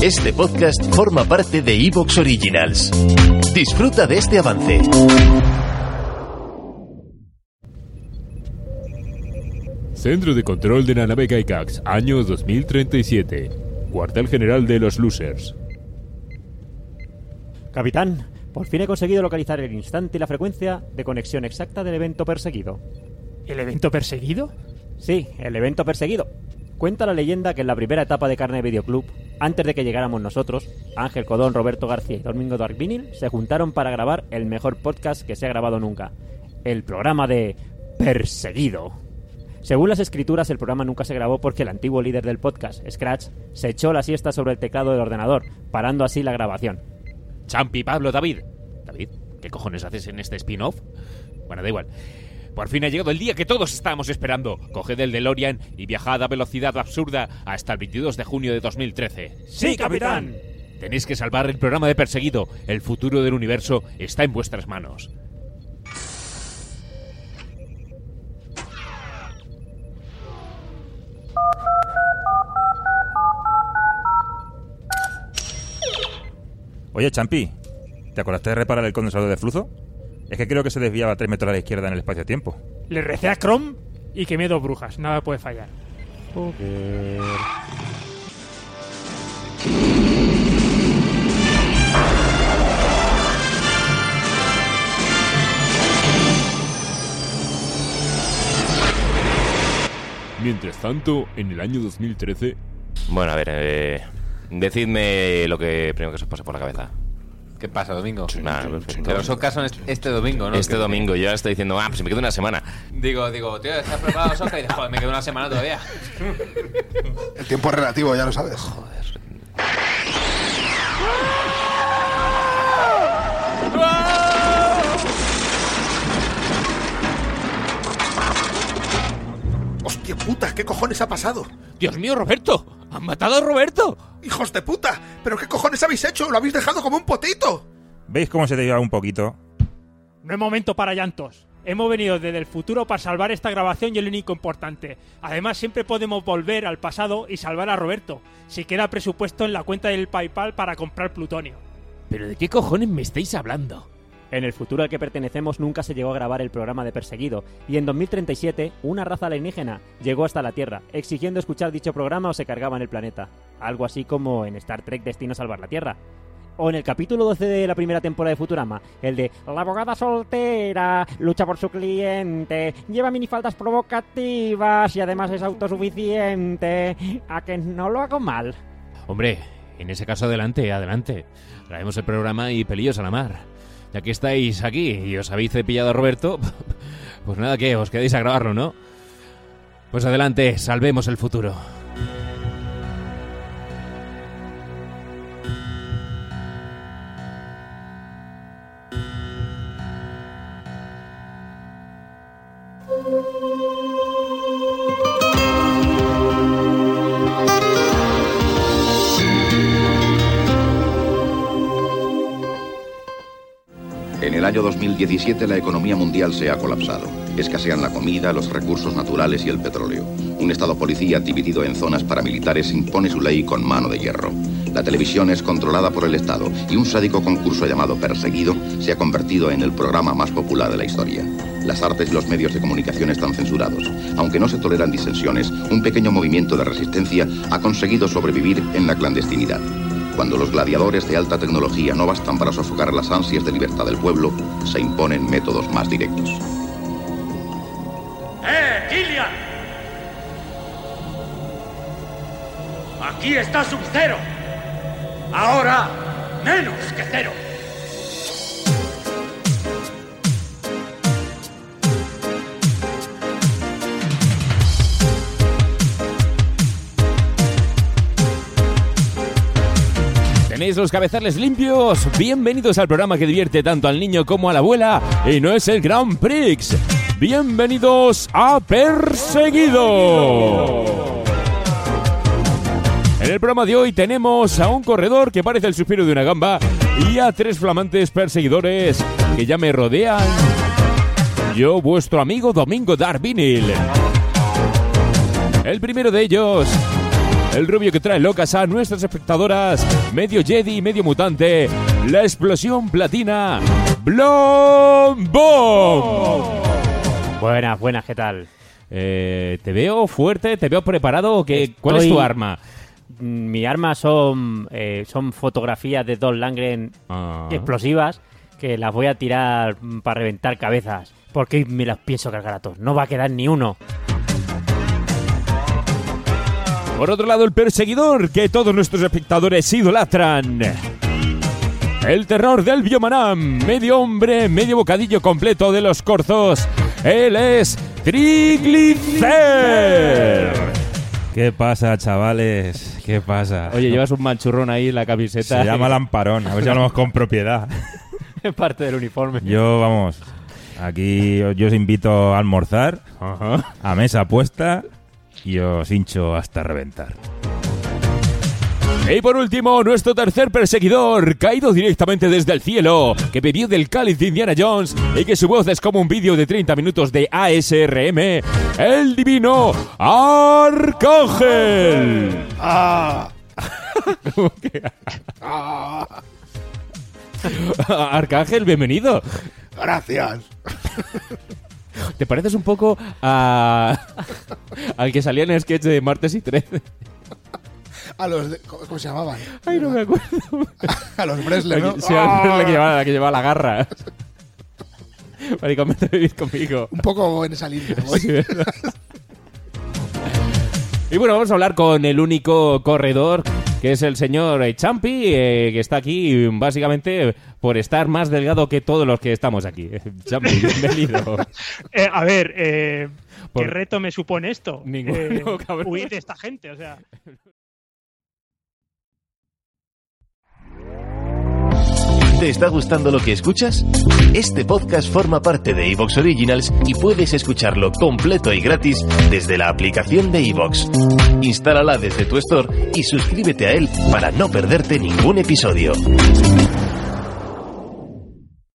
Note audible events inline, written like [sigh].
Este podcast forma parte de Evox Originals. Disfruta de este avance. Centro de Control de la nave Gygax, año 2037. Cuartel General de los Losers. Capitán, por fin he conseguido localizar el instante y la frecuencia de conexión exacta del evento perseguido. ¿El evento perseguido? Sí, el evento perseguido. Cuenta la leyenda que en la primera etapa de Carne Video Club, antes de que llegáramos nosotros, Ángel Codón, Roberto García y Domingo Dark Vinyl se juntaron para grabar el mejor podcast que se ha grabado nunca. El programa de Perseguido. Según las escrituras, el programa nunca se grabó porque el antiguo líder del podcast, Scratch, se echó la siesta sobre el teclado del ordenador, parando así la grabación. Champi, Pablo, David. David, ¿qué cojones haces en este spin-off? Bueno, da igual. Por fin ha llegado el día que todos estábamos esperando. Coged el DeLorean y viajad a velocidad absurda hasta el 22 de junio de 2013. Sí, capitán. Tenéis que salvar el programa de Perseguido. El futuro del universo está en vuestras manos. Oye, Champi, ¿te acordaste de reparar el condensador de flujo? Es que creo que se desviaba 3 metros a la izquierda en el espacio-tiempo. Le recé a Chrome y quemé dos brujas. Nada puede fallar. Mientras tanto, en el año 2013, Bueno, a ver, eh, decidme lo que primero que se os pase por la cabeza. ¿Qué pasa, Domingo? Nada, perfecto. Pero son casos este domingo, ¿no? Este domingo yo ya estoy diciendo, ah, pues me quedo una semana. Digo, digo, tío, ¿estás preparado, Soca? Y dices, joder, me quedo una semana todavía. El tiempo es relativo, ya lo sabes. ¡Hostia puta! ¿Qué cojones ha pasado? ¡Dios mío, Roberto! ¡Han matado a Roberto! ¡Hijos de puta! ¿Pero qué cojones habéis hecho? ¡Lo habéis dejado como un potito! ¿Veis cómo se desviaba un poquito? No es momento para llantos. Hemos venido desde el futuro para salvar esta grabación y el único importante. Además, siempre podemos volver al pasado y salvar a Roberto, si queda presupuesto en la cuenta del PayPal para comprar plutonio. ¿Pero de qué cojones me estáis hablando? En el futuro al que pertenecemos nunca se llegó a grabar el programa de Perseguido, y en 2037 una raza alienígena llegó hasta la Tierra, exigiendo escuchar dicho programa o se cargaban el planeta. Algo así como en Star Trek Destino a Salvar la Tierra. O en el capítulo 12 de la primera temporada de Futurama, el de La abogada soltera, lucha por su cliente, lleva minifaldas provocativas y además es autosuficiente. A que no lo hago mal. Hombre, en ese caso adelante, adelante. Traemos el programa y pelillos a la mar. Ya que estáis aquí y os habéis cepillado a Roberto, [laughs] pues nada que os quedéis a grabarlo, ¿no? Pues adelante, salvemos el futuro. Año 2017 la economía mundial se ha colapsado. Escasean la comida, los recursos naturales y el petróleo. Un Estado policía dividido en zonas paramilitares impone su ley con mano de hierro. La televisión es controlada por el Estado y un sádico concurso llamado Perseguido se ha convertido en el programa más popular de la historia. Las artes y los medios de comunicación están censurados. Aunque no se toleran disensiones, un pequeño movimiento de resistencia ha conseguido sobrevivir en la clandestinidad. Cuando los gladiadores de alta tecnología no bastan para sofocar las ansias de libertad del pueblo, se imponen métodos más directos. ¡Eh, Gillian! Aquí está Sub-Zero. Ahora, menos que cero. ¿Tenéis los cabezales limpios? Bienvenidos al programa que divierte tanto al niño como a la abuela y no es el Grand Prix. Bienvenidos a Perseguido. En el programa de hoy tenemos a un corredor que parece el suspiro de una gamba y a tres flamantes perseguidores que ya me rodean. Yo, vuestro amigo Domingo Darvinil. El primero de ellos el rubio que trae locas a nuestras espectadoras, medio Jedi y medio mutante, la explosión platina, Blom. Buenas, buenas, ¿qué tal? Eh, te veo fuerte, te veo preparado. ¿Qué, ¿Cuál es tu arma? Mm, Mi arma son, eh, son fotografías de Don Langren Ah. explosivas que las voy a tirar para reventar cabezas. Porque me las pienso cargar a todos. No va a quedar ni uno. Por otro lado, el perseguidor que todos nuestros espectadores idolatran. El terror del Biomanam, medio hombre, medio bocadillo completo de los corzos. Él es Triglicer. ¿Qué pasa, chavales? ¿Qué pasa? Oye, llevas un manchurrón ahí en la camiseta. Se llama lamparón, a ver si hablamos con propiedad. [laughs] Es parte del uniforme. Yo, vamos, aquí yo os invito a almorzar, a mesa puesta y os hincho hasta reventar. Y por último, nuestro tercer perseguidor, caído directamente desde el cielo, que bebió del cáliz de Indiana Jones y que su voz es como un vídeo de 30 minutos de ASRM, el divino Arcángel. ¡Ah! ¿Cómo [laughs] que- Arcángel, bienvenido. Gracias. ¿Te pareces un poco a... al que salía en el sketch de Martes y 13? A los de- ¿Cómo se llamaban? Ay, no me acuerdo. [laughs] A los Bresler, ¿no? Sí, la, que llevaba, la que llevaba la garra. Maricón, vete a vivir conmigo. Un poco en esa línea. voy. Sí. Y bueno, vamos a hablar con el único corredor, que es el señor Champi, eh, que está aquí básicamente por estar más delgado que todos los que estamos aquí. Champi, bienvenido. [laughs] Eh, a ver, eh, Por- ¿qué reto me supone esto? Ninguno, Eh, cabrón. huir de esta gente, o sea. ¿Te está gustando lo que escuchas? Este podcast forma parte de Evox Originals y puedes escucharlo completo y gratis desde la aplicación de Evox. Instálala desde tu store y suscríbete a él para no perderte ningún episodio.